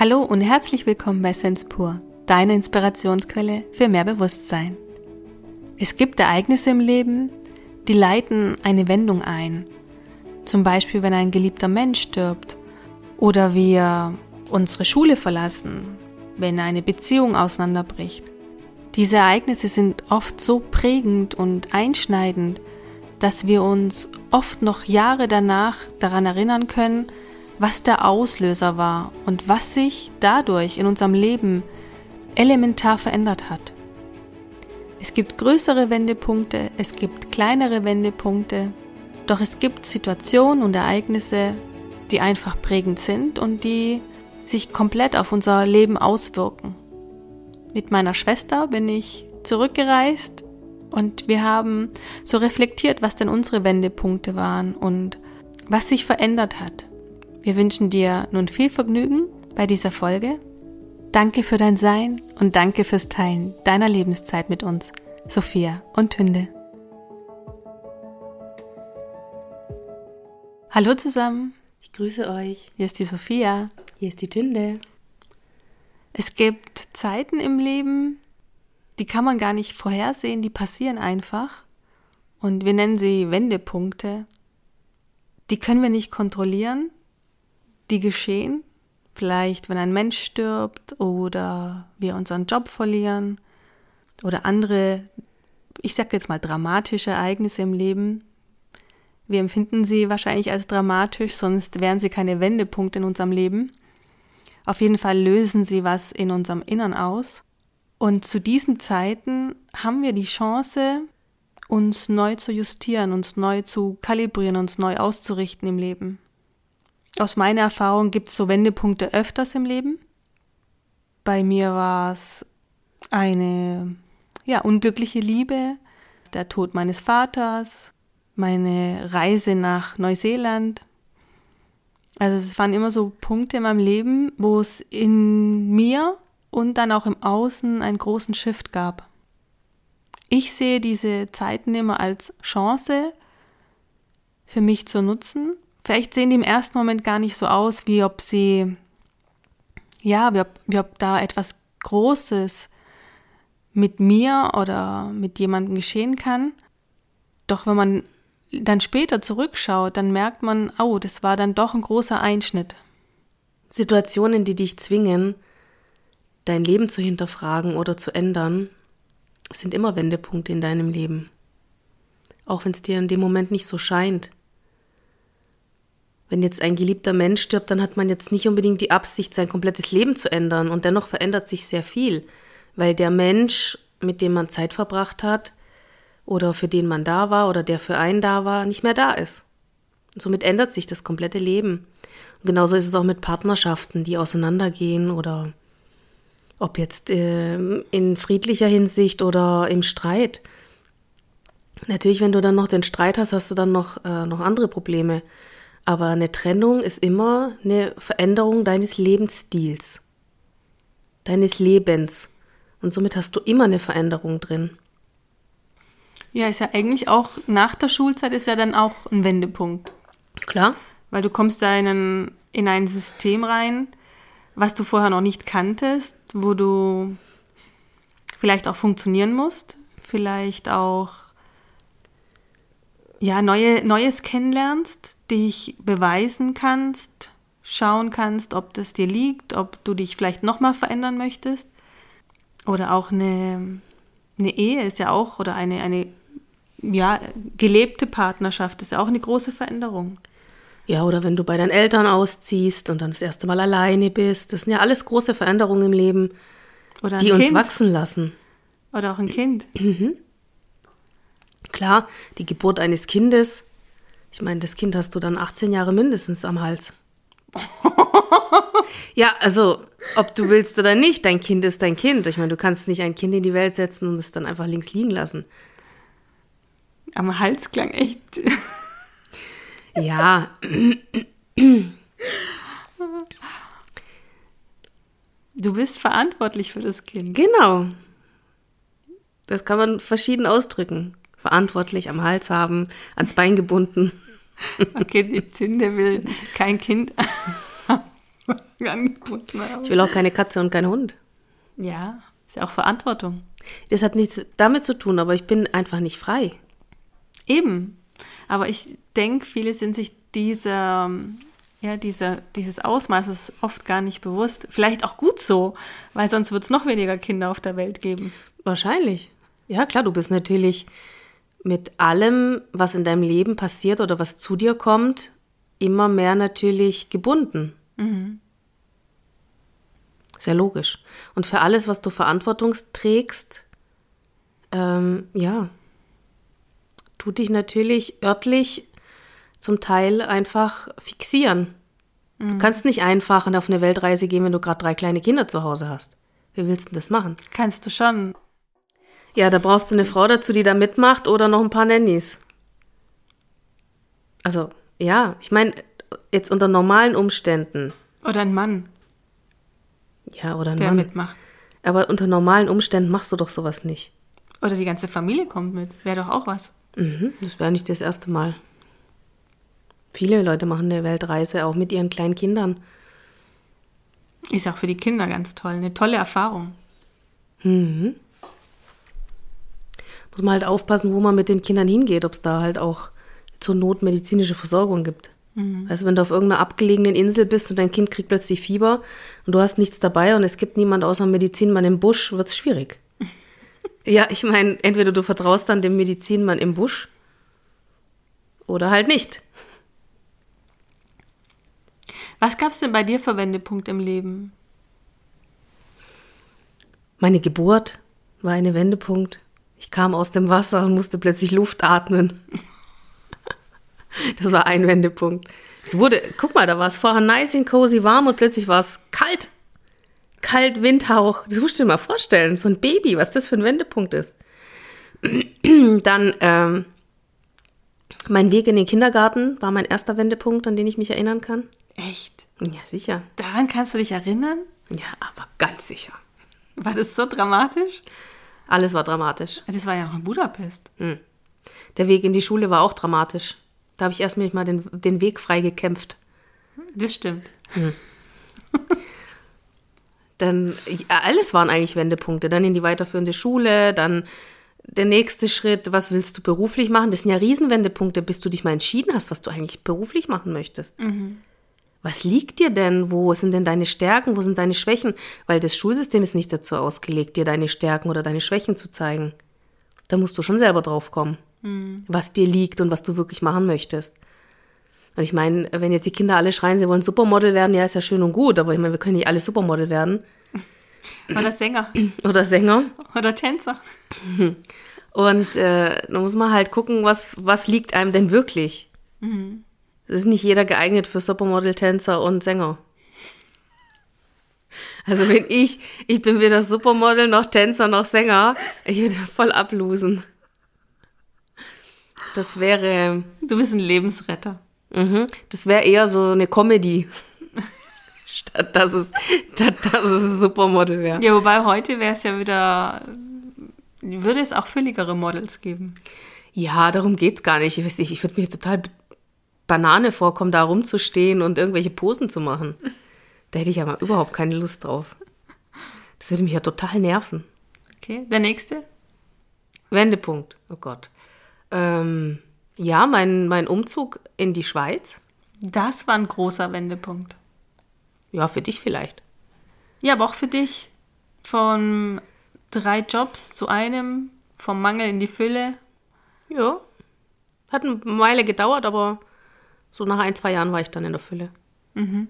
Hallo und herzlich willkommen bei Sense Pur, deine Inspirationsquelle für mehr Bewusstsein. Es gibt Ereignisse im Leben, die leiten eine Wendung ein. Zum Beispiel, wenn ein geliebter Mensch stirbt oder wir unsere Schule verlassen, wenn eine Beziehung auseinanderbricht. Diese Ereignisse sind oft so prägend und einschneidend, dass wir uns oft noch Jahre danach daran erinnern können, was der Auslöser war und was sich dadurch in unserem Leben elementar verändert hat. Es gibt größere Wendepunkte, es gibt kleinere Wendepunkte, doch es gibt Situationen und Ereignisse, die einfach prägend sind und die sich komplett auf unser Leben auswirken. Mit meiner Schwester bin ich zurückgereist und wir haben so reflektiert, was denn unsere Wendepunkte waren und was sich verändert hat. Wir wünschen dir nun viel Vergnügen bei dieser Folge. Danke für dein Sein und danke fürs Teilen deiner Lebenszeit mit uns, Sophia und Tünde. Hallo zusammen. Ich grüße euch. Hier ist die Sophia. Hier ist die Tünde. Es gibt Zeiten im Leben, die kann man gar nicht vorhersehen, die passieren einfach. Und wir nennen sie Wendepunkte. Die können wir nicht kontrollieren. Die geschehen. Vielleicht, wenn ein Mensch stirbt oder wir unseren Job verlieren oder andere, ich sag jetzt mal dramatische Ereignisse im Leben. Wir empfinden sie wahrscheinlich als dramatisch, sonst wären sie keine Wendepunkte in unserem Leben. Auf jeden Fall lösen sie was in unserem Innern aus. Und zu diesen Zeiten haben wir die Chance, uns neu zu justieren, uns neu zu kalibrieren, uns neu auszurichten im Leben. Aus meiner Erfahrung gibt es so Wendepunkte öfters im Leben. Bei mir war es eine ja, unglückliche Liebe, der Tod meines Vaters, meine Reise nach Neuseeland. Also es waren immer so Punkte in meinem Leben, wo es in mir und dann auch im Außen einen großen Shift gab. Ich sehe diese Zeiten immer als Chance für mich zu nutzen. Vielleicht sehen die im ersten Moment gar nicht so aus, wie ob sie, ja, wie ob, wie ob da etwas Großes mit mir oder mit jemandem geschehen kann. Doch wenn man dann später zurückschaut, dann merkt man, oh, das war dann doch ein großer Einschnitt. Situationen, die dich zwingen, dein Leben zu hinterfragen oder zu ändern, sind immer Wendepunkte in deinem Leben. Auch wenn es dir in dem Moment nicht so scheint. Wenn jetzt ein geliebter Mensch stirbt, dann hat man jetzt nicht unbedingt die Absicht, sein komplettes Leben zu ändern. Und dennoch verändert sich sehr viel, weil der Mensch, mit dem man Zeit verbracht hat, oder für den man da war oder der für einen da war, nicht mehr da ist. Und somit ändert sich das komplette Leben. Und genauso ist es auch mit Partnerschaften, die auseinandergehen oder ob jetzt äh, in friedlicher Hinsicht oder im Streit. Natürlich, wenn du dann noch den Streit hast, hast du dann noch, äh, noch andere Probleme. Aber eine Trennung ist immer eine Veränderung deines Lebensstils, deines Lebens. Und somit hast du immer eine Veränderung drin. Ja, ist ja eigentlich auch nach der Schulzeit ist ja dann auch ein Wendepunkt. Klar. Weil du kommst da in ein, in ein System rein, was du vorher noch nicht kanntest, wo du vielleicht auch funktionieren musst, vielleicht auch ja, neue, Neues kennenlernst, dich beweisen kannst, schauen kannst, ob das dir liegt, ob du dich vielleicht nochmal verändern möchtest. Oder auch eine, eine Ehe ist ja auch, oder eine, eine ja, gelebte Partnerschaft ist ja auch eine große Veränderung. Ja, oder wenn du bei deinen Eltern ausziehst und dann das erste Mal alleine bist. Das sind ja alles große Veränderungen im Leben, die kind. uns wachsen lassen. Oder auch ein Kind. Mhm. Klar, die Geburt eines Kindes. Ich meine, das Kind hast du dann 18 Jahre mindestens am Hals. ja, also, ob du willst oder nicht, dein Kind ist dein Kind. Ich meine, du kannst nicht ein Kind in die Welt setzen und es dann einfach links liegen lassen. Am Hals klang echt. ja. Du bist verantwortlich für das Kind. Genau. Das kann man verschieden ausdrücken. Verantwortlich am Hals haben, ans Bein gebunden. Okay, die Zünde will kein Kind. angebunden habe. Ich will auch keine Katze und keinen Hund. Ja, ist ja auch Verantwortung. Das hat nichts damit zu tun, aber ich bin einfach nicht frei. Eben. Aber ich denke, viele sind sich dieser, ja, dieser, dieses Ausmaßes oft gar nicht bewusst. Vielleicht auch gut so, weil sonst wird es noch weniger Kinder auf der Welt geben. Wahrscheinlich. Ja, klar, du bist natürlich mit allem, was in deinem Leben passiert oder was zu dir kommt, immer mehr natürlich gebunden. Mhm. Sehr logisch. Und für alles, was du Verantwortung trägst, ähm, ja, tut dich natürlich örtlich zum Teil einfach fixieren. Mhm. Du kannst nicht einfach auf eine Weltreise gehen, wenn du gerade drei kleine Kinder zu Hause hast. Wie willst du denn das machen? Kannst du schon. Ja, da brauchst du eine Frau dazu, die da mitmacht oder noch ein paar Nannies. Also, ja, ich meine, jetzt unter normalen Umständen. Oder ein Mann. Ja, oder ein der Mann. mitmacht. Aber unter normalen Umständen machst du doch sowas nicht. Oder die ganze Familie kommt mit. Wäre doch auch was. Mhm, das wäre nicht das erste Mal. Viele Leute machen eine Weltreise auch mit ihren kleinen Kindern. Ist auch für die Kinder ganz toll. Eine tolle Erfahrung. Mhm. Muss man halt aufpassen, wo man mit den Kindern hingeht, ob es da halt auch zur Not medizinische Versorgung gibt. Mhm. Also wenn du auf irgendeiner abgelegenen Insel bist und dein Kind kriegt plötzlich Fieber und du hast nichts dabei und es gibt niemand außer Medizinmann im Busch, wird es schwierig. ja, ich meine, entweder du vertraust dann dem Medizinmann im Busch oder halt nicht. Was gab es denn bei dir für Wendepunkte im Leben? Meine Geburt war ein Wendepunkt. Ich kam aus dem Wasser und musste plötzlich Luft atmen. Das war ein Wendepunkt. Es wurde, guck mal, da war es vorher nice und cozy warm und plötzlich war es kalt. Kalt, Windhauch. Das musst du dir mal vorstellen. So ein Baby, was das für ein Wendepunkt ist. Dann, ähm, mein Weg in den Kindergarten war mein erster Wendepunkt, an den ich mich erinnern kann. Echt? Ja, sicher. Daran kannst du dich erinnern? Ja, aber ganz sicher. War das so dramatisch? Alles war dramatisch. Das war ja auch in Budapest. Hm. Der Weg in die Schule war auch dramatisch. Da habe ich erst mal den, den Weg frei gekämpft. Das stimmt. Hm. dann, alles waren eigentlich Wendepunkte. Dann in die weiterführende Schule, dann der nächste Schritt, was willst du beruflich machen? Das sind ja Riesenwendepunkte, bis du dich mal entschieden hast, was du eigentlich beruflich machen möchtest. Mhm. Was liegt dir denn? Wo sind denn deine Stärken? Wo sind deine Schwächen? Weil das Schulsystem ist nicht dazu ausgelegt, dir deine Stärken oder deine Schwächen zu zeigen. Da musst du schon selber drauf kommen, mhm. was dir liegt und was du wirklich machen möchtest. Und ich meine, wenn jetzt die Kinder alle schreien, sie wollen Supermodel werden, ja, ist ja schön und gut, aber ich meine, wir können nicht alle Supermodel werden. Oder Sänger. Oder Sänger. Oder Tänzer. Und äh, da muss man halt gucken, was, was liegt einem denn wirklich. Mhm. Es ist nicht jeder geeignet für Supermodel, Tänzer und Sänger. Also wenn ich, ich bin weder Supermodel noch Tänzer noch Sänger, ich würde voll ablosen. Das wäre. Du bist ein Lebensretter. Mhm, das wäre eher so eine Comedy. statt dass es, statt dass es ein Supermodel wäre. Ja, wobei heute wäre es ja wieder, würde es auch fülligere Models geben. Ja, darum geht es gar nicht. Ich weiß nicht, ich würde mich total Banane vorkommen, da rumzustehen und irgendwelche Posen zu machen. Da hätte ich ja mal überhaupt keine Lust drauf. Das würde mich ja total nerven. Okay, der nächste? Wendepunkt. Oh Gott. Ähm, ja, mein, mein Umzug in die Schweiz. Das war ein großer Wendepunkt. Ja, für dich vielleicht. Ja, aber auch für dich. Von drei Jobs zu einem, vom Mangel in die Fülle. Ja. Hat eine Weile gedauert, aber so nach ein, zwei Jahren war ich dann in der Fülle. Mhm.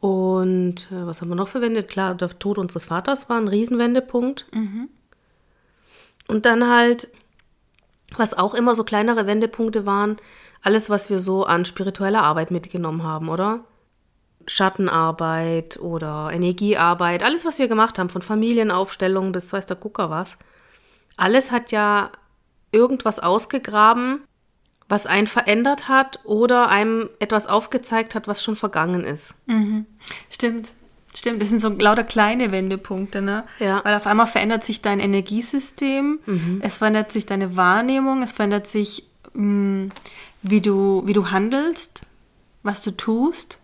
Und äh, was haben wir noch verwendet? Klar, der Tod unseres Vaters war ein Riesenwendepunkt. Mhm. Und dann halt, was auch immer so kleinere Wendepunkte waren, alles, was wir so an spiritueller Arbeit mitgenommen haben, oder? Schattenarbeit oder Energiearbeit, alles, was wir gemacht haben, von Familienaufstellung bis weiß der Gucker was. Alles hat ja irgendwas ausgegraben, was einen verändert hat oder einem etwas aufgezeigt hat, was schon vergangen ist. Mhm. Stimmt. Stimmt, das sind so lauter kleine Wendepunkte, ne? Ja. Weil auf einmal verändert sich dein Energiesystem, mhm. es verändert sich deine Wahrnehmung, es verändert sich, mh, mm, wie, du, wie du handelst, was du tust.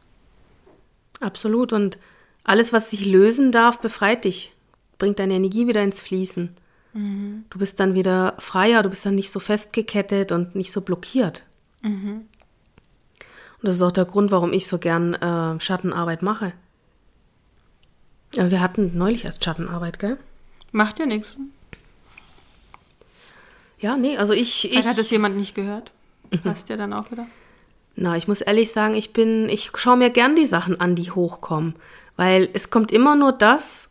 Absolut. Und alles, was sich lösen darf, befreit dich, bringt deine Energie wieder ins Fließen. Mhm. Du bist dann wieder freier, du bist dann nicht so festgekettet und nicht so blockiert. Mhm. Und das ist auch der Grund, warum ich so gern äh, Schattenarbeit mache. Aber wir hatten neulich erst Schattenarbeit, gell? Macht ja nichts. Ja, nee, also ich. Vielleicht ich, hat es jemand nicht gehört. Mhm. Passt ja dann auch wieder. Na, ich muss ehrlich sagen, ich bin, ich schaue mir gern die Sachen an, die hochkommen. Weil es kommt immer nur das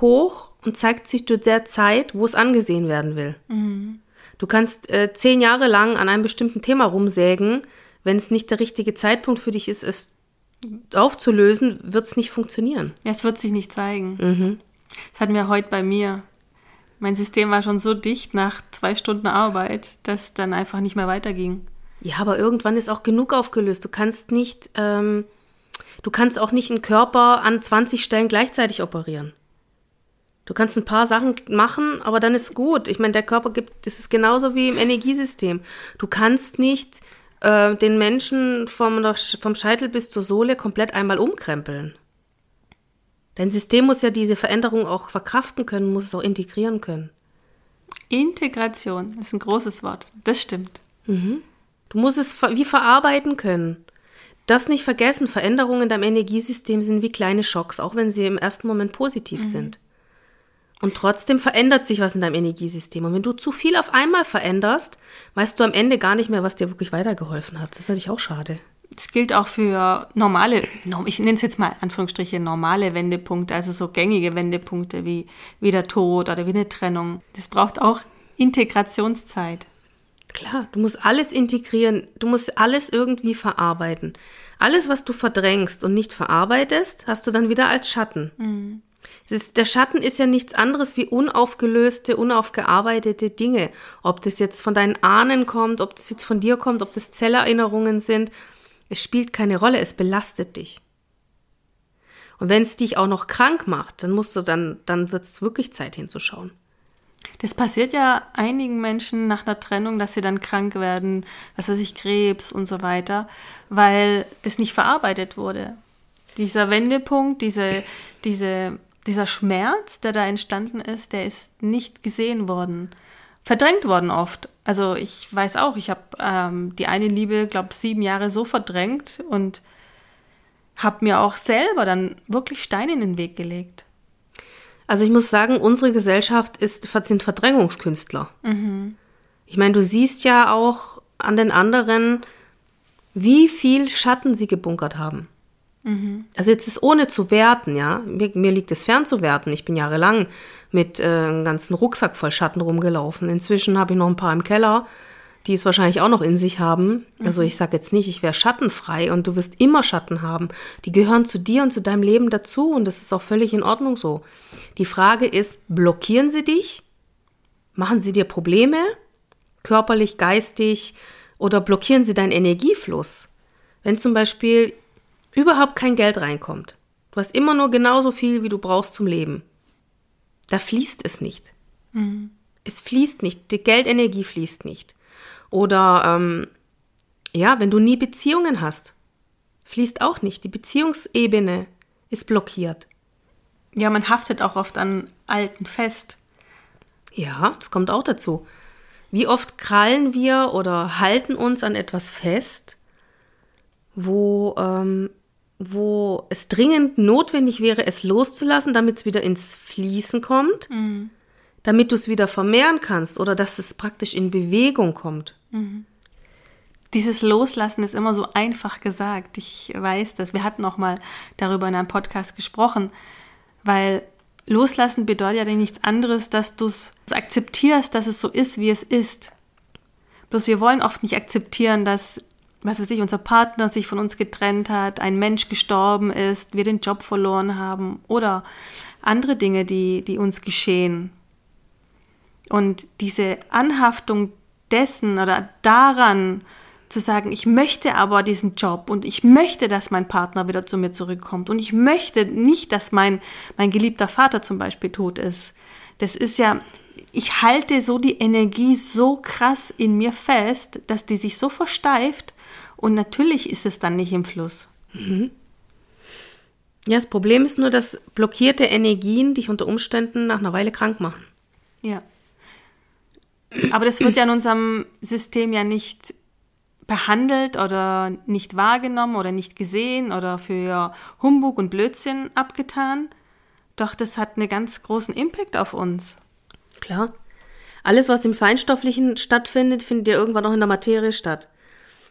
hoch und zeigt sich zu der Zeit, wo es angesehen werden will. Mhm. Du kannst äh, zehn Jahre lang an einem bestimmten Thema rumsägen. Wenn es nicht der richtige Zeitpunkt für dich ist, es aufzulösen, wird es nicht funktionieren. Ja, es wird sich nicht zeigen. Mhm. Das hatten wir heute bei mir. Mein System war schon so dicht nach zwei Stunden Arbeit, dass dann einfach nicht mehr weiterging. Ja, aber irgendwann ist auch genug aufgelöst. Du kannst nicht, ähm, du kannst auch nicht einen Körper an 20 Stellen gleichzeitig operieren. Du kannst ein paar Sachen machen, aber dann ist gut. Ich meine, der Körper gibt, das ist genauso wie im Energiesystem. Du kannst nicht äh, den Menschen vom, vom Scheitel bis zur Sohle komplett einmal umkrempeln. Dein System muss ja diese Veränderung auch verkraften können, muss es auch integrieren können. Integration ist ein großes Wort. Das stimmt. Mhm. Du musst es wie verarbeiten können. Du darfst nicht vergessen, Veränderungen in deinem Energiesystem sind wie kleine Schocks, auch wenn sie im ersten Moment positiv mhm. sind. Und trotzdem verändert sich was in deinem Energiesystem. Und wenn du zu viel auf einmal veränderst, weißt du am Ende gar nicht mehr, was dir wirklich weitergeholfen hat. Das ist natürlich auch schade. Das gilt auch für normale, ich nenne es jetzt mal Anführungsstriche normale Wendepunkte, also so gängige Wendepunkte wie, wie der Tod oder wie eine Trennung. Das braucht auch Integrationszeit. Klar, du musst alles integrieren, du musst alles irgendwie verarbeiten. Alles, was du verdrängst und nicht verarbeitest, hast du dann wieder als Schatten. Mhm. Ist, der Schatten ist ja nichts anderes wie unaufgelöste, unaufgearbeitete Dinge. Ob das jetzt von deinen Ahnen kommt, ob das jetzt von dir kommt, ob das Zellerinnerungen sind, es spielt keine Rolle, es belastet dich. Und wenn es dich auch noch krank macht, dann musst du dann, dann wird es wirklich Zeit hinzuschauen. Das passiert ja einigen Menschen nach einer Trennung, dass sie dann krank werden, was weiß ich, Krebs und so weiter, weil das nicht verarbeitet wurde. Dieser Wendepunkt, diese, diese dieser Schmerz, der da entstanden ist, der ist nicht gesehen worden. Verdrängt worden oft. Also ich weiß auch, ich habe ähm, die eine Liebe, glaube sieben Jahre so verdrängt und habe mir auch selber dann wirklich Steine in den Weg gelegt. Also ich muss sagen, unsere Gesellschaft ist, sind Verdrängungskünstler. Mhm. Ich meine, du siehst ja auch an den anderen, wie viel Schatten sie gebunkert haben. Mhm. Also jetzt ist ohne zu werten, ja. Mir, mir, liegt es fern zu werten. Ich bin jahrelang mit äh, einem ganzen Rucksack voll Schatten rumgelaufen. Inzwischen habe ich noch ein paar im Keller, die es wahrscheinlich auch noch in sich haben. Mhm. Also ich sage jetzt nicht, ich wäre schattenfrei und du wirst immer Schatten haben. Die gehören zu dir und zu deinem Leben dazu und das ist auch völlig in Ordnung so. Die Frage ist, blockieren sie dich? Machen sie dir Probleme? Körperlich, geistig? Oder blockieren sie deinen Energiefluss? Wenn zum Beispiel überhaupt kein Geld reinkommt. Du hast immer nur genauso viel, wie du brauchst zum Leben. Da fließt es nicht. Mhm. Es fließt nicht. Die Geldenergie fließt nicht. Oder ähm, ja, wenn du nie Beziehungen hast, fließt auch nicht. Die Beziehungsebene ist blockiert. Ja, man haftet auch oft an Alten fest. Ja, das kommt auch dazu. Wie oft krallen wir oder halten uns an etwas fest, wo ähm, wo es dringend notwendig wäre, es loszulassen, damit es wieder ins Fließen kommt, mhm. damit du es wieder vermehren kannst oder dass es praktisch in Bewegung kommt. Mhm. Dieses Loslassen ist immer so einfach gesagt. Ich weiß das. Wir hatten auch mal darüber in einem Podcast gesprochen, weil Loslassen bedeutet ja nichts anderes, dass du es akzeptierst, dass es so ist, wie es ist. Bloß wir wollen oft nicht akzeptieren, dass was weiß ich, unser Partner sich von uns getrennt hat, ein Mensch gestorben ist, wir den Job verloren haben oder andere Dinge, die, die uns geschehen. Und diese Anhaftung dessen oder daran zu sagen, ich möchte aber diesen Job und ich möchte, dass mein Partner wieder zu mir zurückkommt und ich möchte nicht, dass mein, mein geliebter Vater zum Beispiel tot ist. Das ist ja, ich halte so die Energie so krass in mir fest, dass die sich so versteift und natürlich ist es dann nicht im Fluss. Mhm. Ja, das Problem ist nur, dass blockierte Energien dich unter Umständen nach einer Weile krank machen. Ja. Aber das wird ja in unserem System ja nicht behandelt oder nicht wahrgenommen oder nicht gesehen oder für Humbug und Blödsinn abgetan. Doch das hat einen ganz großen Impact auf uns. Klar. Alles, was im Feinstofflichen stattfindet, findet ja irgendwann auch in der Materie statt.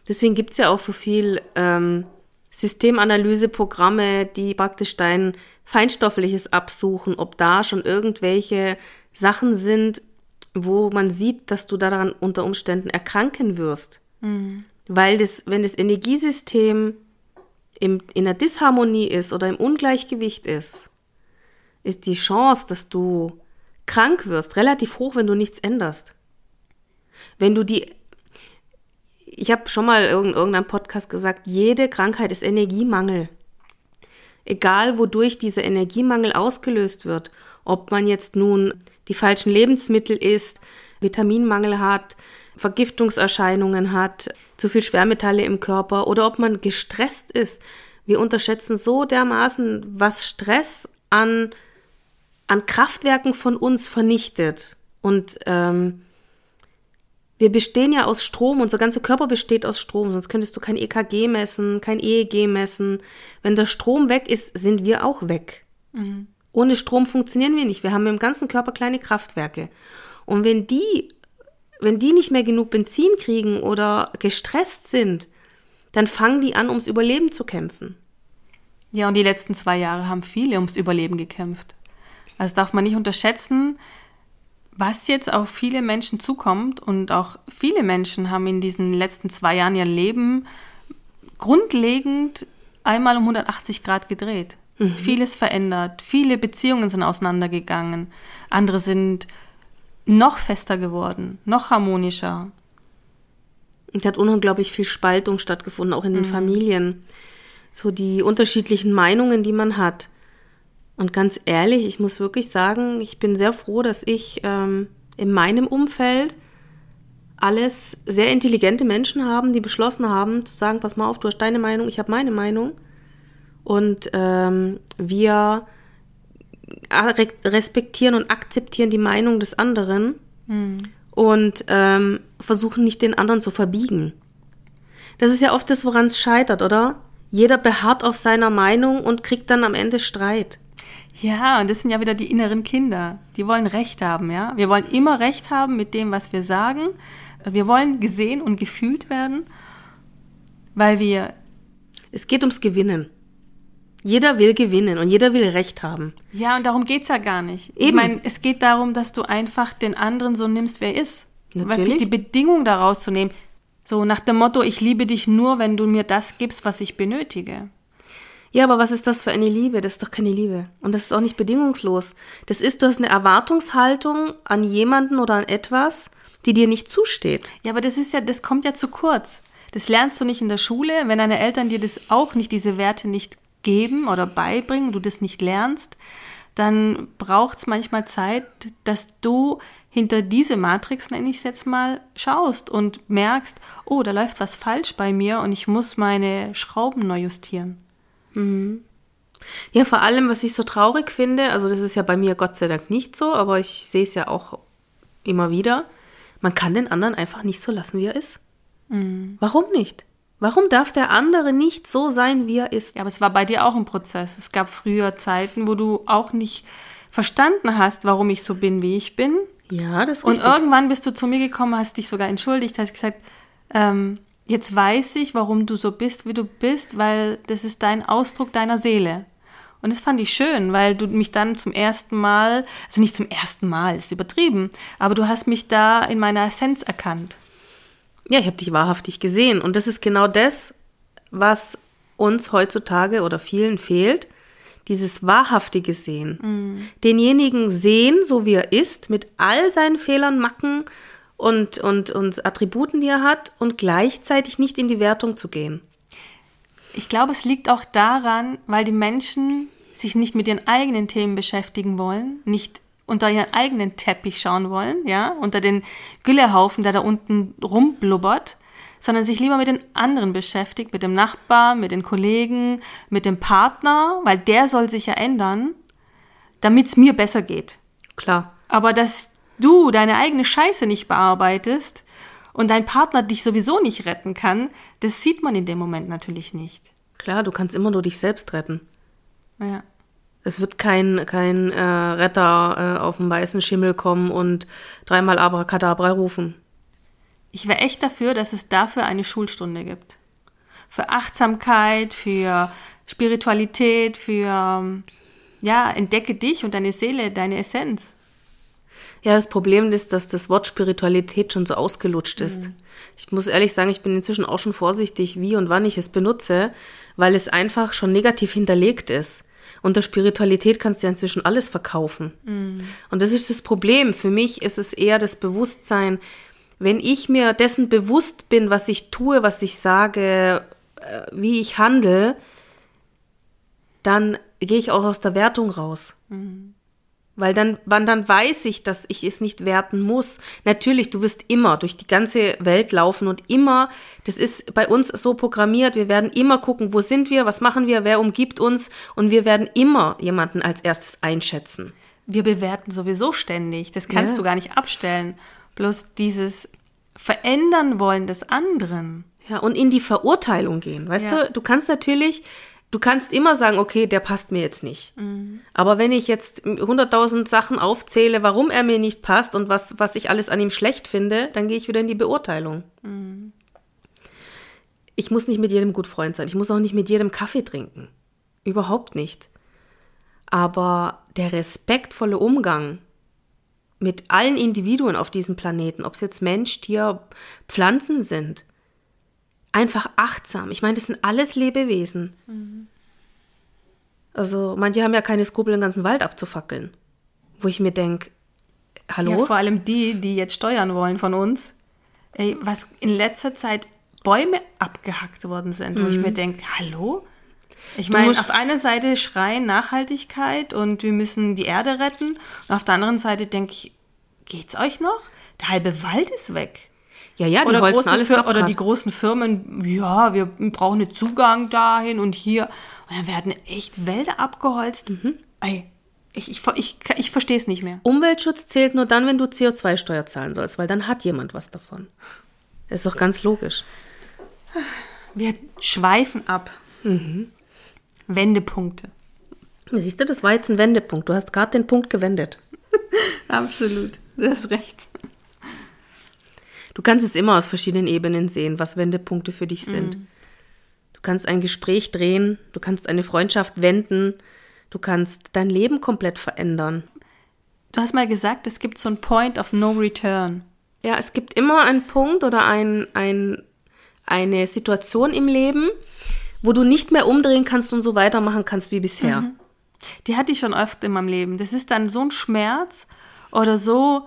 Deswegen gibt es ja auch so viel ähm, Systemanalyseprogramme, die praktisch dein Feinstoffliches absuchen, ob da schon irgendwelche Sachen sind, wo man sieht, dass du daran unter Umständen erkranken wirst. Mhm. Weil das, wenn das Energiesystem im, in der Disharmonie ist oder im Ungleichgewicht ist, ist die Chance, dass du krank wirst, relativ hoch, wenn du nichts änderst. Wenn du die, ich habe schon mal in irgendeinem Podcast gesagt, jede Krankheit ist Energiemangel. Egal, wodurch dieser Energiemangel ausgelöst wird, ob man jetzt nun die falschen Lebensmittel isst, Vitaminmangel hat, Vergiftungserscheinungen hat, zu viel Schwermetalle im Körper oder ob man gestresst ist. Wir unterschätzen so dermaßen, was Stress an, an Kraftwerken von uns vernichtet. Und ähm, wir bestehen ja aus Strom, unser ganzer Körper besteht aus Strom, sonst könntest du kein EKG messen, kein EEG messen. Wenn der Strom weg ist, sind wir auch weg. Mhm. Ohne Strom funktionieren wir nicht. Wir haben im ganzen Körper kleine Kraftwerke. Und wenn die wenn die nicht mehr genug Benzin kriegen oder gestresst sind, dann fangen die an, ums Überleben zu kämpfen. Ja, und die letzten zwei Jahre haben viele ums Überleben gekämpft. Also darf man nicht unterschätzen, was jetzt auf viele Menschen zukommt. Und auch viele Menschen haben in diesen letzten zwei Jahren ihr Leben grundlegend einmal um 180 Grad gedreht. Mhm. Vieles verändert, viele Beziehungen sind auseinandergegangen, andere sind noch fester geworden, noch harmonischer. Es hat unglaublich viel Spaltung stattgefunden, auch in den mhm. Familien. So die unterschiedlichen Meinungen, die man hat. Und ganz ehrlich, ich muss wirklich sagen, ich bin sehr froh, dass ich ähm, in meinem Umfeld alles sehr intelligente Menschen haben, die beschlossen haben zu sagen, pass mal auf, du hast deine Meinung, ich habe meine Meinung. Und ähm, wir respektieren und akzeptieren die Meinung des anderen mhm. und ähm, versuchen nicht den anderen zu verbiegen. Das ist ja oft das, woran es scheitert, oder? Jeder beharrt auf seiner Meinung und kriegt dann am Ende Streit. Ja, und das sind ja wieder die inneren Kinder. Die wollen Recht haben, ja. Wir wollen immer Recht haben mit dem, was wir sagen. Wir wollen gesehen und gefühlt werden, weil wir. Es geht ums Gewinnen. Jeder will gewinnen und jeder will Recht haben. Ja, und darum geht es ja gar nicht. Eben. Ich meine, es geht darum, dass du einfach den anderen so nimmst, wer er ist. Natürlich. Wirklich die Bedingung daraus zu nehmen. So nach dem Motto, ich liebe dich nur, wenn du mir das gibst, was ich benötige. Ja, aber was ist das für eine Liebe? Das ist doch keine Liebe. Und das ist auch nicht bedingungslos. Das ist, du hast eine Erwartungshaltung an jemanden oder an etwas, die dir nicht zusteht. Ja, aber das ist ja, das kommt ja zu kurz. Das lernst du nicht in der Schule, wenn deine Eltern dir das auch nicht, diese Werte nicht geben oder beibringen, du das nicht lernst, dann braucht es manchmal Zeit, dass du hinter diese Matrix, nenne ich es jetzt mal, schaust und merkst, oh, da läuft was falsch bei mir und ich muss meine Schrauben neu justieren. Mhm. Ja, vor allem, was ich so traurig finde, also das ist ja bei mir Gott sei Dank nicht so, aber ich sehe es ja auch immer wieder, man kann den anderen einfach nicht so lassen, wie er ist. Mhm. Warum nicht? Warum darf der andere nicht so sein, wie er ist? Ja, aber es war bei dir auch ein Prozess. Es gab früher Zeiten, wo du auch nicht verstanden hast, warum ich so bin, wie ich bin. Ja, das ist Und irgendwann bist du zu mir gekommen, hast dich sogar entschuldigt, hast gesagt, ähm, jetzt weiß ich, warum du so bist, wie du bist, weil das ist dein Ausdruck deiner Seele. Und das fand ich schön, weil du mich dann zum ersten Mal, also nicht zum ersten Mal, ist übertrieben, aber du hast mich da in meiner Essenz erkannt ja, ich habe dich wahrhaftig gesehen. Und das ist genau das, was uns heutzutage oder vielen fehlt. Dieses wahrhaftige Sehen. Mhm. Denjenigen sehen, so wie er ist, mit all seinen Fehlern, Macken und, und, und Attributen, die er hat, und gleichzeitig nicht in die Wertung zu gehen. Ich glaube, es liegt auch daran, weil die Menschen sich nicht mit ihren eigenen Themen beschäftigen wollen, nicht unter ihren eigenen Teppich schauen wollen, ja, unter den Güllehaufen, der da unten rumblubbert, sondern sich lieber mit den anderen beschäftigt, mit dem Nachbar, mit den Kollegen, mit dem Partner, weil der soll sich ja ändern, damit es mir besser geht. Klar. Aber dass du deine eigene Scheiße nicht bearbeitest und dein Partner dich sowieso nicht retten kann, das sieht man in dem Moment natürlich nicht. Klar, du kannst immer nur dich selbst retten. Ja. Es wird kein, kein äh, Retter äh, auf dem weißen Schimmel kommen und dreimal Abracadabra rufen. Ich wäre echt dafür, dass es dafür eine Schulstunde gibt. Für Achtsamkeit, für Spiritualität, für, ja, entdecke dich und deine Seele, deine Essenz. Ja, das Problem ist, dass das Wort Spiritualität schon so ausgelutscht ist. Mhm. Ich muss ehrlich sagen, ich bin inzwischen auch schon vorsichtig, wie und wann ich es benutze, weil es einfach schon negativ hinterlegt ist. Unter Spiritualität kannst du ja inzwischen alles verkaufen. Mhm. Und das ist das Problem. Für mich ist es eher das Bewusstsein, wenn ich mir dessen bewusst bin, was ich tue, was ich sage, äh, wie ich handle, dann gehe ich auch aus der Wertung raus. Mhm. Weil dann, wann dann weiß ich, dass ich es nicht werten muss. Natürlich, du wirst immer durch die ganze Welt laufen und immer, das ist bei uns so programmiert, wir werden immer gucken, wo sind wir, was machen wir, wer umgibt uns und wir werden immer jemanden als erstes einschätzen. Wir bewerten sowieso ständig, das kannst ja. du gar nicht abstellen. Bloß dieses Verändern wollen des anderen. Ja, und in die Verurteilung gehen. Weißt ja. du, du kannst natürlich du kannst immer sagen, okay, der passt mir jetzt nicht. Mhm. Aber wenn ich jetzt 100.000 Sachen aufzähle, warum er mir nicht passt und was, was ich alles an ihm schlecht finde, dann gehe ich wieder in die Beurteilung. Mhm. Ich muss nicht mit jedem gut Freund sein. Ich muss auch nicht mit jedem Kaffee trinken. Überhaupt nicht. Aber der respektvolle Umgang mit allen Individuen auf diesem Planeten, ob es jetzt Mensch, Tier, Pflanzen sind, einfach achtsam. Ich meine, das sind alles Lebewesen. Mhm. Also manche haben ja keine Skrupel, den ganzen Wald abzufackeln. Wo ich mir denke, hallo? Ja, vor allem die, die jetzt steuern wollen von uns. Ey, was in letzter Zeit Bäume abgehackt worden sind, mhm. wo ich mir mhm. denke, hallo? Ich meine, auf einer Seite schreien Nachhaltigkeit und wir müssen die Erde retten. Und auf der anderen Seite denke ich, geht's euch noch? Der halbe Wald ist weg. Ja, ja, die oder holzen alles Fir Oder die großen Firmen, ja, wir brauchen einen Zugang dahin und hier. Und dann werden echt Wälder abgeholzt. Mhm. Ey, ich, ich, ich, ich verstehe es nicht mehr. Umweltschutz zählt nur dann, wenn du CO2-Steuer zahlen sollst, weil dann hat jemand was davon. Das ist doch ganz logisch. Wir schweifen ab. Mhm. Wendepunkte. Siehst du, das war jetzt ein Wendepunkt. Du hast gerade den Punkt gewendet. Absolut. Du hast recht. Du kannst es immer aus verschiedenen Ebenen sehen, was Wendepunkte für dich sind. Mhm. Du kannst ein Gespräch drehen, du kannst eine Freundschaft wenden, du kannst dein Leben komplett verändern. Du hast mal gesagt, es gibt so einen Point of No Return. Ja, es gibt immer einen Punkt oder ein, ein, eine Situation im Leben, wo du nicht mehr umdrehen kannst und so weitermachen kannst wie bisher. Mhm. Die hatte ich schon oft in meinem Leben. Das ist dann so ein Schmerz oder so,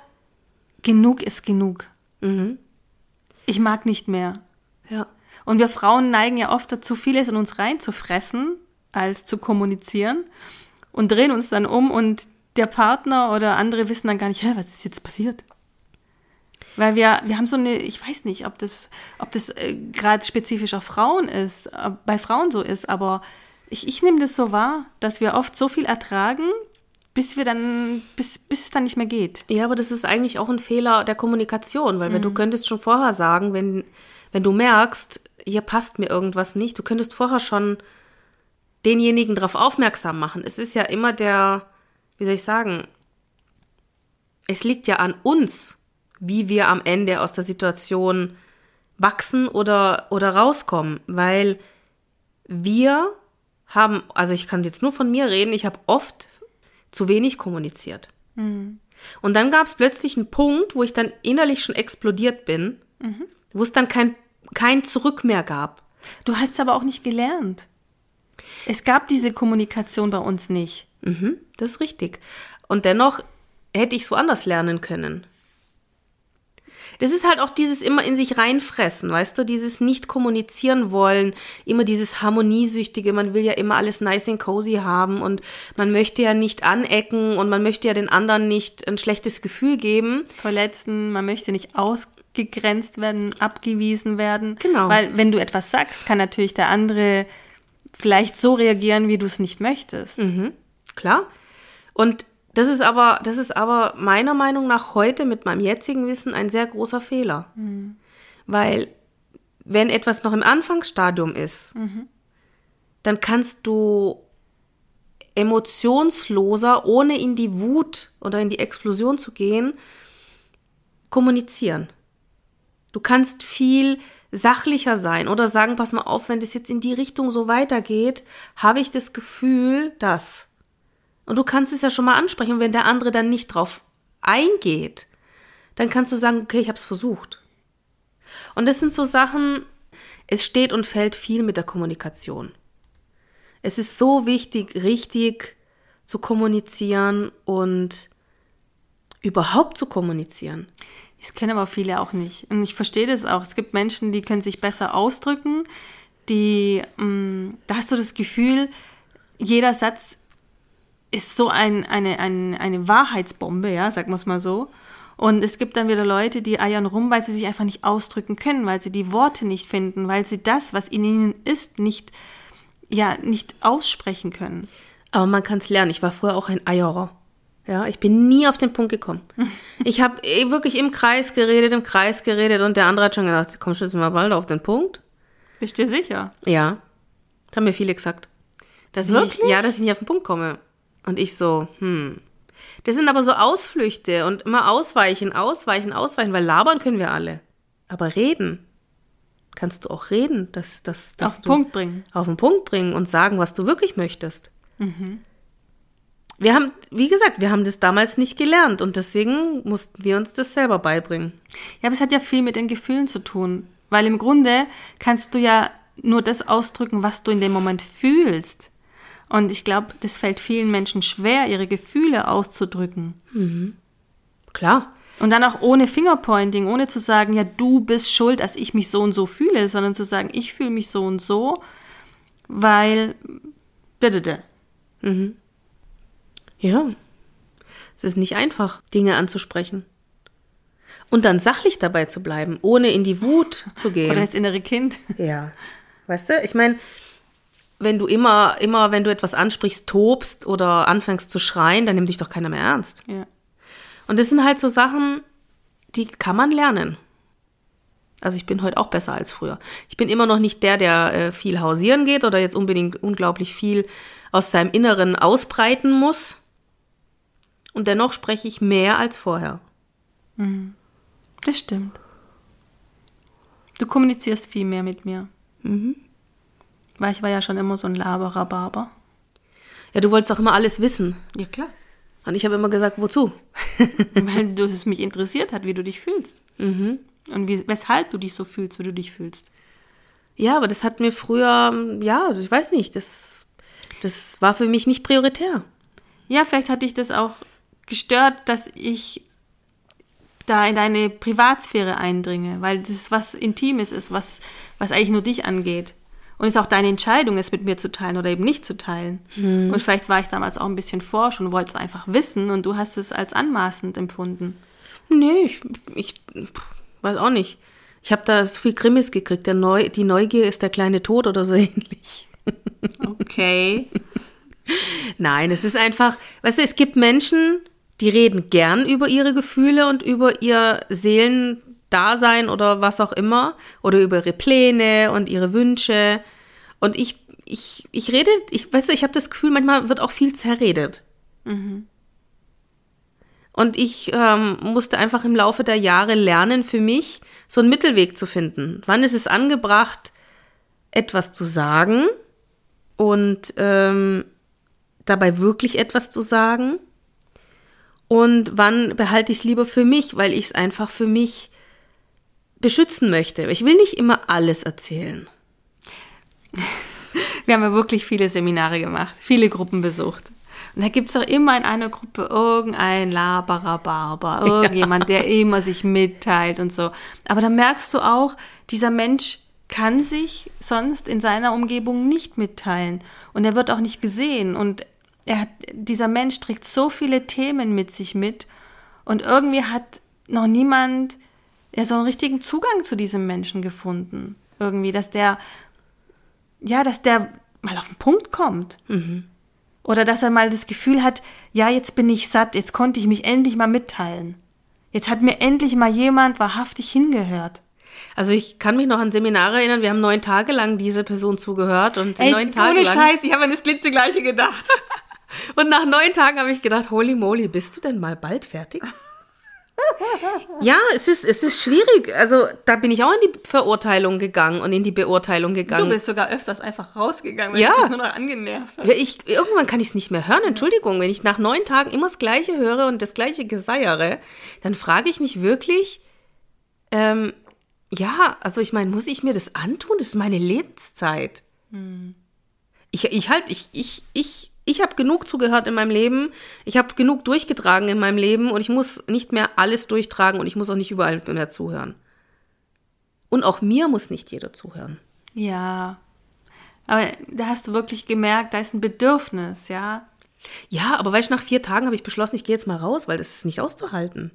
genug ist genug. Mhm. Ich mag nicht mehr. Ja. Und wir Frauen neigen ja oft dazu, vieles in uns reinzufressen, als zu kommunizieren und drehen uns dann um und der Partner oder andere wissen dann gar nicht, was ist jetzt passiert? Weil wir, wir haben so eine, ich weiß nicht, ob das, ob das äh, gerade spezifisch auf Frauen ist, äh, bei Frauen so ist, aber ich, ich nehme das so wahr, dass wir oft so viel ertragen, bis wir dann, bis, bis es dann nicht mehr geht. Ja, aber das ist eigentlich auch ein Fehler der Kommunikation, weil mhm. du könntest schon vorher sagen, wenn, wenn du merkst, hier passt mir irgendwas nicht, du könntest vorher schon denjenigen darauf aufmerksam machen. Es ist ja immer der, wie soll ich sagen, es liegt ja an uns, wie wir am Ende aus der Situation wachsen oder, oder rauskommen, weil wir haben, also ich kann jetzt nur von mir reden, ich habe oft zu wenig kommuniziert. Mhm. Und dann gab es plötzlich einen Punkt, wo ich dann innerlich schon explodiert bin, mhm. wo es dann kein, kein Zurück mehr gab. Du hast es aber auch nicht gelernt. Es gab diese Kommunikation bei uns nicht. Mhm, das ist richtig. Und dennoch hätte ich es woanders lernen können. Das ist halt auch dieses immer in sich reinfressen, weißt du, dieses nicht kommunizieren wollen, immer dieses harmoniesüchtige, man will ja immer alles nice and cozy haben und man möchte ja nicht anecken und man möchte ja den anderen nicht ein schlechtes Gefühl geben. Verletzen, man möchte nicht aus abgegrenzt werden, abgewiesen werden. Genau. Weil wenn du etwas sagst, kann natürlich der andere vielleicht so reagieren, wie du es nicht möchtest. Mhm, klar. Und das ist aber, das ist aber meiner Meinung nach heute mit meinem jetzigen Wissen ein sehr großer Fehler. Weil wenn etwas noch im Anfangsstadium ist, dann kannst du emotionsloser, ohne in die Wut oder in die Explosion zu gehen, kommunizieren. Du kannst viel sachlicher sein oder sagen, pass mal auf, wenn das jetzt in die Richtung so weitergeht, habe ich das Gefühl, dass. Und du kannst es ja schon mal ansprechen. Und wenn der andere dann nicht drauf eingeht, dann kannst du sagen, okay, ich habe es versucht. Und das sind so Sachen, es steht und fällt viel mit der Kommunikation. Es ist so wichtig, richtig zu kommunizieren und überhaupt zu kommunizieren. Das können aber viele auch nicht. Und ich verstehe das auch. Es gibt Menschen, die können sich besser ausdrücken. Die, mh, da hast du das Gefühl, jeder Satz ist so ein, eine, eine, eine Wahrheitsbombe, ja, sagen wir es mal so. Und es gibt dann wieder Leute, die eiern rum, weil sie sich einfach nicht ausdrücken können, weil sie die Worte nicht finden, weil sie das, was in ihnen ist, nicht, ja, nicht aussprechen können. Aber man kann es lernen. Ich war vorher auch ein Eierer. Ja, ich bin nie auf den Punkt gekommen. Ich habe wirklich im Kreis geredet, im Kreis geredet und der andere hat schon gedacht, komm schon mal bald auf den Punkt. Bist du dir sicher? Ja, das haben mir viele gesagt. Dass ich nicht, ja, dass ich nicht auf den Punkt komme. Und ich so, hm. Das sind aber so Ausflüchte und immer ausweichen, ausweichen, ausweichen, weil labern können wir alle. Aber reden kannst du auch reden, dass, dass, dass Auf den Punkt bringen. auf den Punkt bringen und sagen, was du wirklich möchtest. Wir haben, wie gesagt, wir haben das damals nicht gelernt und deswegen mussten wir uns das selber beibringen. Ja, aber es hat ja viel mit den Gefühlen zu tun. Weil im Grunde kannst du ja nur das ausdrücken, was du in dem Moment fühlst. Und ich glaube, das fällt vielen Menschen schwer, ihre Gefühle auszudrücken. Klar. Und dann auch ohne Fingerpointing, ohne zu sagen, ja, du bist schuld, dass ich mich so und so fühle, sondern zu sagen, ich fühle mich so und so, weil. Bitte. Ja. Es ist nicht einfach, Dinge anzusprechen. Und dann sachlich dabei zu bleiben, ohne in die Wut zu gehen. Oder das innere Kind. Ja. Weißt du, ich meine, wenn du immer, immer, wenn du etwas ansprichst, tobst oder anfängst zu schreien, dann nimmt dich doch keiner mehr ernst. Ja. Und das sind halt so Sachen, die kann man lernen. Also ich bin heute auch besser als früher. Ich bin immer noch nicht der, der äh, viel hausieren geht oder jetzt unbedingt unglaublich viel aus seinem Inneren ausbreiten muss. Und dennoch spreche ich mehr als vorher. Das stimmt. Du kommunizierst viel mehr mit mir. Weil ich war ja schon immer so ein Laberer Barber. Ja, du wolltest doch immer alles wissen. Ja, klar. Und ich habe immer gesagt, wozu? Weil du, es mich interessiert hat, wie du dich fühlst. Und wie, weshalb du dich so fühlst, wie du dich fühlst. Ja, aber das hat mir früher, ja, ich weiß nicht, das, das war für mich nicht prioritär. Ja, vielleicht hat dich das auch gestört, dass ich da in deine Privatsphäre eindringe, weil das was Intimes ist, was, was eigentlich nur dich angeht. Und es ist auch deine Entscheidung, es mit mir zu teilen oder eben nicht zu teilen. Und vielleicht war ich damals auch ein bisschen forsch und wollte es einfach wissen und du hast es als anmaßend empfunden. Nee, ich, ich weiß auch nicht. Ich habe da so viel Krimis gekriegt. Der Neu, die Neugier ist der kleine Tod oder so ähnlich. Okay. Nein, es ist einfach, weißt du, es gibt Menschen, die reden gern über ihre Gefühle und über ihr Seelendasein oder was auch immer oder über ihre Pläne und ihre Wünsche. Und ich, ich, ich rede, ich, weißt du, ich habe das Gefühl, manchmal wird auch viel zerredet. Und ich ähm, musste einfach im Laufe der Jahre lernen, für mich so einen Mittelweg zu finden. Wann ist es angebracht, etwas zu sagen und ähm, dabei wirklich etwas zu sagen? Und wann behalte ich es lieber für mich, weil ich es einfach für mich beschützen möchte? Ich will nicht immer alles erzählen. Wir haben ja wirklich viele Seminare gemacht, viele Gruppen besucht. Und da gibt es doch immer in einer Gruppe irgendein Laberer Barber, irgendjemand, der immer sich mitteilt und so. Aber da merkst du auch, dieser Mensch kann sich sonst in seiner Umgebung nicht mitteilen. Und er wird auch nicht gesehen. Und er hat, dieser Mensch trägt so viele Themen mit sich mit. Und irgendwie hat noch niemand ja so einen richtigen Zugang zu diesem Menschen gefunden. Irgendwie, dass der, ja, dass der mal auf den Punkt kommt. Oder dass er mal das Gefühl hat, ja, jetzt bin ich satt, jetzt konnte ich mich endlich mal mitteilen. Jetzt hat mir endlich mal jemand wahrhaftig hingehört. Also ich kann mich noch an Seminare erinnern, wir haben neun Tage lang diese Person zugehört und Ey, neun Tage ohne lang. Scheiß, ich habe an das Glitzegleiche gedacht. Und nach neun Tagen habe ich gedacht, holy moly, bist du denn mal bald fertig? ja, es ist, es ist schwierig. Also da bin ich auch in die Verurteilung gegangen und in die Beurteilung Du gegangen. bist sogar öfters einfach rausgegangen, weil Ja. dich das nur noch angenervt hat. Ja, ich, irgendwann kann ich es nicht mehr hören. Entschuldigung, wenn ich nach neun Tagen immer das Gleiche höre und das Gleiche geseiere, dann frage ich mich wirklich, ähm, ja, also ich meine, muss ich mir das antun? Das ist meine Lebenszeit. Ich, ich halt, ich, ich, ich, ich habe genug zugehört in meinem Leben. Ich habe genug durchgetragen in meinem Leben und ich muss nicht mehr alles durchtragen und ich muss auch nicht überall mehr zuhören. Und auch mir muss nicht jeder zuhören. Ja. Aber da hast du wirklich gemerkt, da ist ein Bedürfnis, ja. Ja, aber weißt du, nach vier Tagen habe ich beschlossen, ich gehe jetzt mal raus, weil das ist nicht auszuhalten.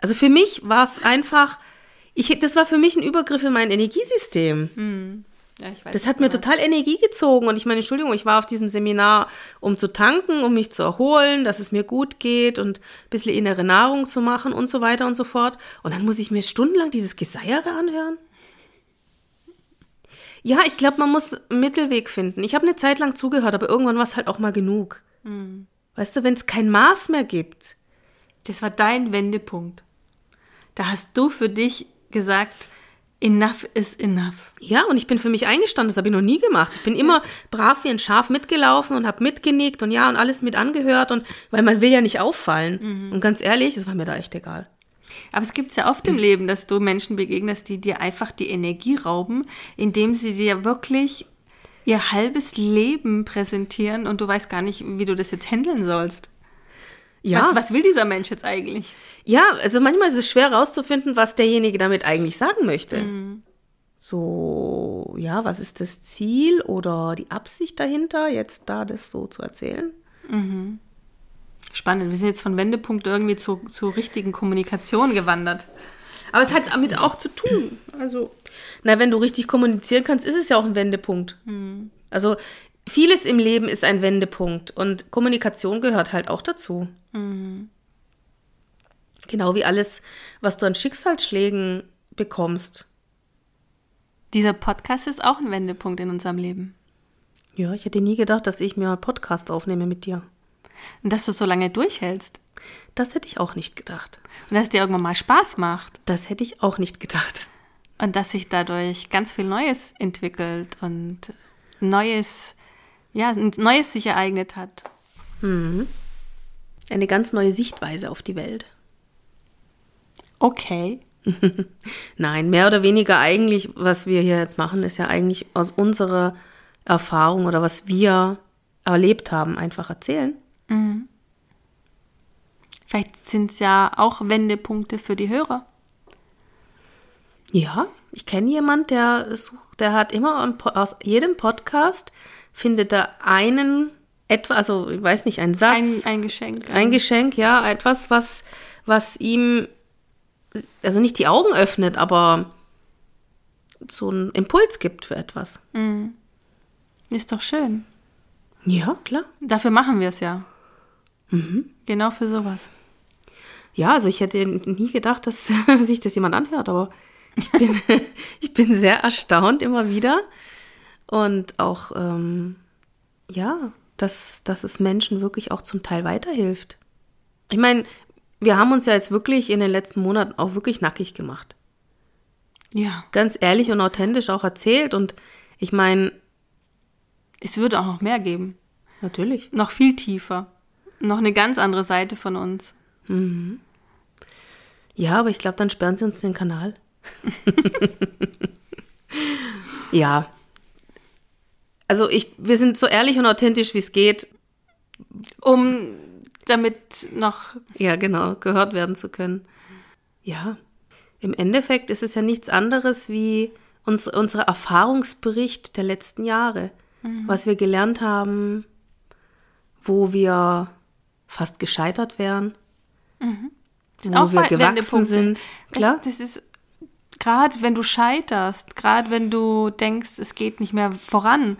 Also für mich war es einfach, ich, das war für mich ein Übergriff in mein Energiesystem. Ja, ich weiß. Das hat mir total Energie gezogen. Und ich meine, Entschuldigung, ich war auf diesem Seminar, um zu tanken, um mich zu erholen, dass es mir gut geht und ein bisschen innere Nahrung zu machen und so weiter und so fort. Und dann muss ich mir stundenlang dieses Geseiere anhören. Ja, ich glaube, man muss einen Mittelweg finden. Ich habe eine Zeit lang zugehört, aber irgendwann war es halt auch mal genug. Weißt du, wenn es kein Maß mehr gibt. Das war dein Wendepunkt. Da hast du für dich gesagt, enough is enough. Ja, und ich bin für mich eingestanden, das habe ich noch nie gemacht. Ich bin immer brav wie ein Schaf mitgelaufen und habe mitgenickt und ja und alles mit angehört und weil man will ja nicht auffallen. Und ganz ehrlich, es war mir da echt egal. Aber es gibt ja oft im Leben, dass du Menschen begegnest, die dir einfach die Energie rauben, indem sie dir wirklich ihr halbes Leben präsentieren und du weißt gar nicht, wie du das jetzt handeln sollst. Ja, Was, was will dieser Mensch jetzt eigentlich? ja, also manchmal ist es schwer rauszufinden, was derjenige damit eigentlich sagen möchte. So, ja, was ist das Ziel oder die Absicht dahinter, jetzt da das so zu erzählen? Spannend. Wir sind jetzt von Wendepunkt irgendwie zu, zur richtigen Kommunikation gewandert. Aber es hat damit auch zu tun. Also, Na, wenn du richtig kommunizieren kannst, ist es ja auch ein Wendepunkt. Also vieles im Leben ist ein Wendepunkt und Kommunikation gehört halt auch dazu. Genau wie alles, was du an Schicksalsschlägen bekommst. dieser Podcast ist auch ein Wendepunkt in unserem Leben. Ja, ich hätte nie gedacht, dass ich mir einen Podcast aufnehme mit dir. Und dass du so lange durchhältst. Das hätte ich auch nicht gedacht. Und dass es dir irgendwann mal Spaß macht. Das hätte ich auch nicht gedacht. Und dass sich dadurch ganz viel Neues entwickelt und Neues, ja, ein Neues sich ereignet hat. Eine ganz neue Sichtweise auf die Welt. Okay. Nein, mehr oder weniger eigentlich, was wir hier jetzt machen, ist ja eigentlich aus unserer Erfahrung oder was wir erlebt haben, einfach erzählen. Vielleicht sind es ja auch Wendepunkte für die Hörer. Ja, ich kenne jemand, der sucht, der hat immer aus jedem Podcast findet er einen etwa, also ich weiß nicht, einen Satz, Ein, ein Geschenk. ein Geschenk, ja, etwas, was, was ihm, also nicht die Augen öffnet, aber so einen Impuls gibt für etwas. Ist doch schön. Ja, klar. Dafür machen wir es ja. Genau für sowas. Ja, also ich hätte nie gedacht, dass sich das jemand anhört, aber ich bin, ich bin sehr erstaunt immer wieder. Und auch, ähm, ja, dass, dass es Menschen wirklich auch zum Teil weiterhilft. Ich meine, wir haben uns ja jetzt wirklich in den letzten Monaten auch wirklich nackig gemacht. Ja. Ganz ehrlich und authentisch auch erzählt. Und ich meine, Es würde auch noch mehr geben. natürlich. Noch viel tiefer. Noch eine ganz andere Seite von uns. Ja, aber ich glaube, dann sperren sie uns den Kanal. ja. Also ich, wir sind so ehrlich und authentisch, wie es geht. Um damit noch. Ja, genau, gehört werden zu können. Ja. Im Endeffekt ist es ja nichts anderes wie uns, unser Erfahrungsbericht der letzten Jahre. Was wir gelernt haben, wo wir fast gescheitert wären. wo auch wir gewachsen sind. Klar. Das, das ist gerade, wenn du scheiterst, gerade wenn du denkst, es geht nicht mehr voran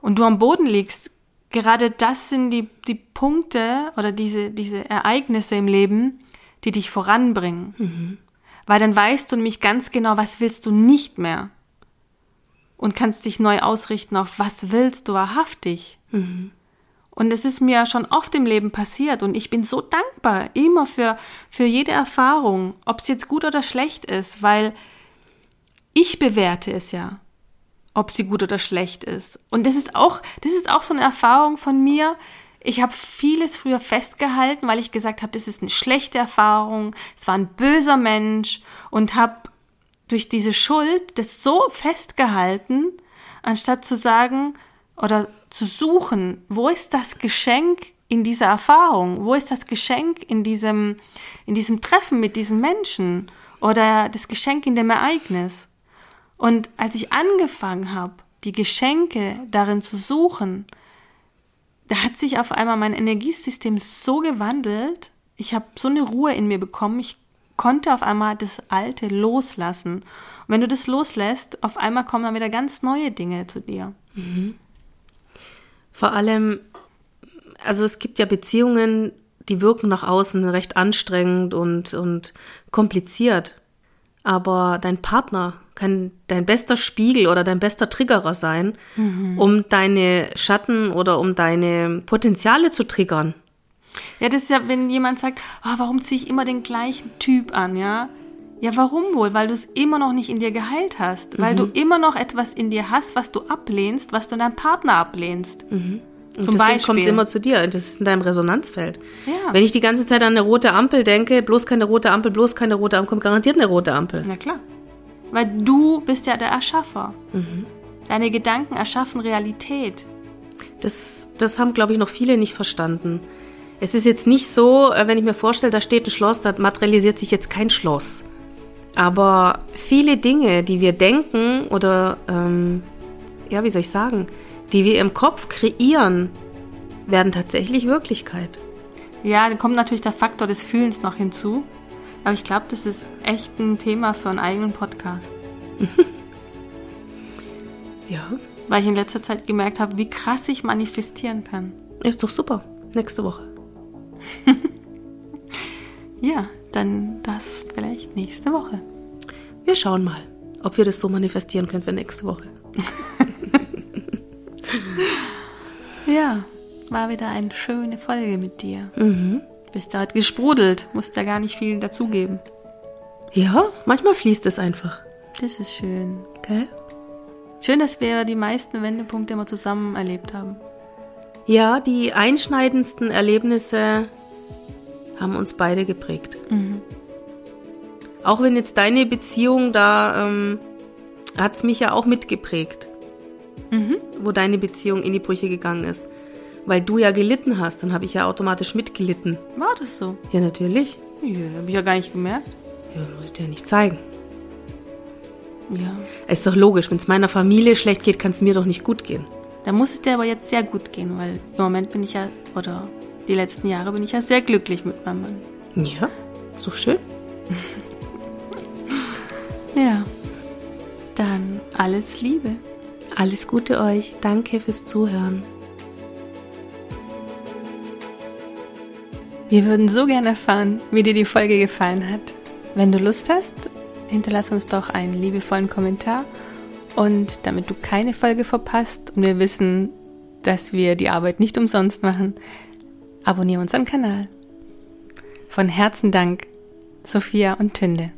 und du am Boden liegst, gerade das sind die, die Punkte oder diese, diese Ereignisse im Leben, die dich voranbringen. Mhm. Weil dann weißt du nämlich ganz genau, was willst du nicht mehr. Und kannst dich neu ausrichten auf, was willst du wahrhaftig. Mhm. Und es ist mir schon oft im Leben passiert und ich bin so dankbar immer für, für jede Erfahrung, ob es jetzt gut oder schlecht ist, weil ich bewerte es ja, ob sie gut oder schlecht ist. Und das ist auch, das ist auch so eine Erfahrung von mir. Ich habe vieles früher festgehalten, weil ich gesagt habe, das ist eine schlechte Erfahrung, es war ein böser Mensch und habe durch diese Schuld das so festgehalten, anstatt zu sagen oder zu suchen, wo ist das Geschenk in dieser Erfahrung? Wo ist das Geschenk in diesem, in diesem Treffen mit diesen Menschen? Oder das Geschenk in dem Ereignis? Und als ich angefangen habe, die Geschenke darin zu suchen, da hat sich auf einmal mein Energiesystem so gewandelt, ich habe so eine Ruhe in mir bekommen, ich konnte auf einmal das Alte loslassen. Und wenn du das loslässt, auf einmal kommen dann wieder ganz neue Dinge zu dir. Mhm. Vor allem, also es gibt ja Beziehungen, die wirken nach außen recht anstrengend und, und kompliziert. Aber dein Partner kann dein bester Spiegel oder dein bester Triggerer sein, mhm. um deine Schatten oder um deine Potenziale zu triggern. Ja, das ist ja, wenn jemand sagt, oh, warum ziehe ich immer den gleichen Typ an, ja? Ja, warum wohl? Weil du es immer noch nicht in dir geheilt hast. Mhm. Weil du immer noch etwas in dir hast, was du ablehnst, was du in deinem Partner ablehnst. Mhm. Und Zum deswegen kommt es immer zu dir. Das ist in deinem Resonanzfeld. Ja. Wenn ich die ganze Zeit an eine rote Ampel denke, bloß keine rote Ampel, bloß keine rote Ampel, kommt garantiert eine rote Ampel. Na klar. Weil du bist ja der Erschaffer. Mhm. Deine Gedanken erschaffen Realität. Das, das haben, glaube ich, noch viele nicht verstanden. Es ist jetzt nicht so, äh, wenn ich mir vorstelle, da steht ein Schloss, da materialisiert sich jetzt kein Schloss. Aber viele Dinge, die wir denken oder, ähm, ja, wie soll ich sagen, die wir im Kopf kreieren, werden tatsächlich Wirklichkeit. Ja, dann kommt natürlich der Faktor des Fühlens noch hinzu. Aber ich glaube, das ist echt ein Thema für einen eigenen Podcast. ja. Weil ich in letzter Zeit gemerkt habe, wie krass ich manifestieren kann. Ist doch super. Nächste Woche. ja, dann das vielleicht nächste Woche. Wir schauen mal, ob wir das so manifestieren können für nächste Woche. ja, war wieder eine schöne Folge mit dir. Mhm. Bist da halt gesprudelt, musst da gar nicht viel dazugeben. Ja, manchmal fließt es einfach. Das ist schön. Gell? Schön, dass wir die meisten Wendepunkte immer zusammen erlebt haben. Ja, die einschneidendsten Erlebnisse haben uns beide geprägt. Mhm. Auch wenn jetzt deine Beziehung da, ähm, hat es mich ja auch mitgeprägt, mhm. wo deine Beziehung in die Brüche gegangen ist. Weil du ja gelitten hast, dann habe ich ja automatisch mitgelitten. War das so? Ja, natürlich. Ja, habe ich ja gar nicht gemerkt. Ja, muss ich dir ja nicht zeigen. Ja. Es ist doch logisch, wenn es meiner Familie schlecht geht, kann es mir doch nicht gut gehen. Da muss es dir aber jetzt sehr gut gehen, weil im Moment bin ich ja, oder die letzten Jahre bin ich ja sehr glücklich mit meinem Mann. Ja, doch schön. ja. Dann alles Liebe. Alles Gute euch. Danke fürs Zuhören. Wir würden so gerne erfahren, wie dir die Folge gefallen hat. Wenn du Lust hast, hinterlass uns doch einen liebevollen Kommentar und damit du keine Folge verpasst und wir wissen, dass wir die Arbeit nicht umsonst machen, abonniere unseren Kanal. Von Herzen Dank, Sophia und Tünde.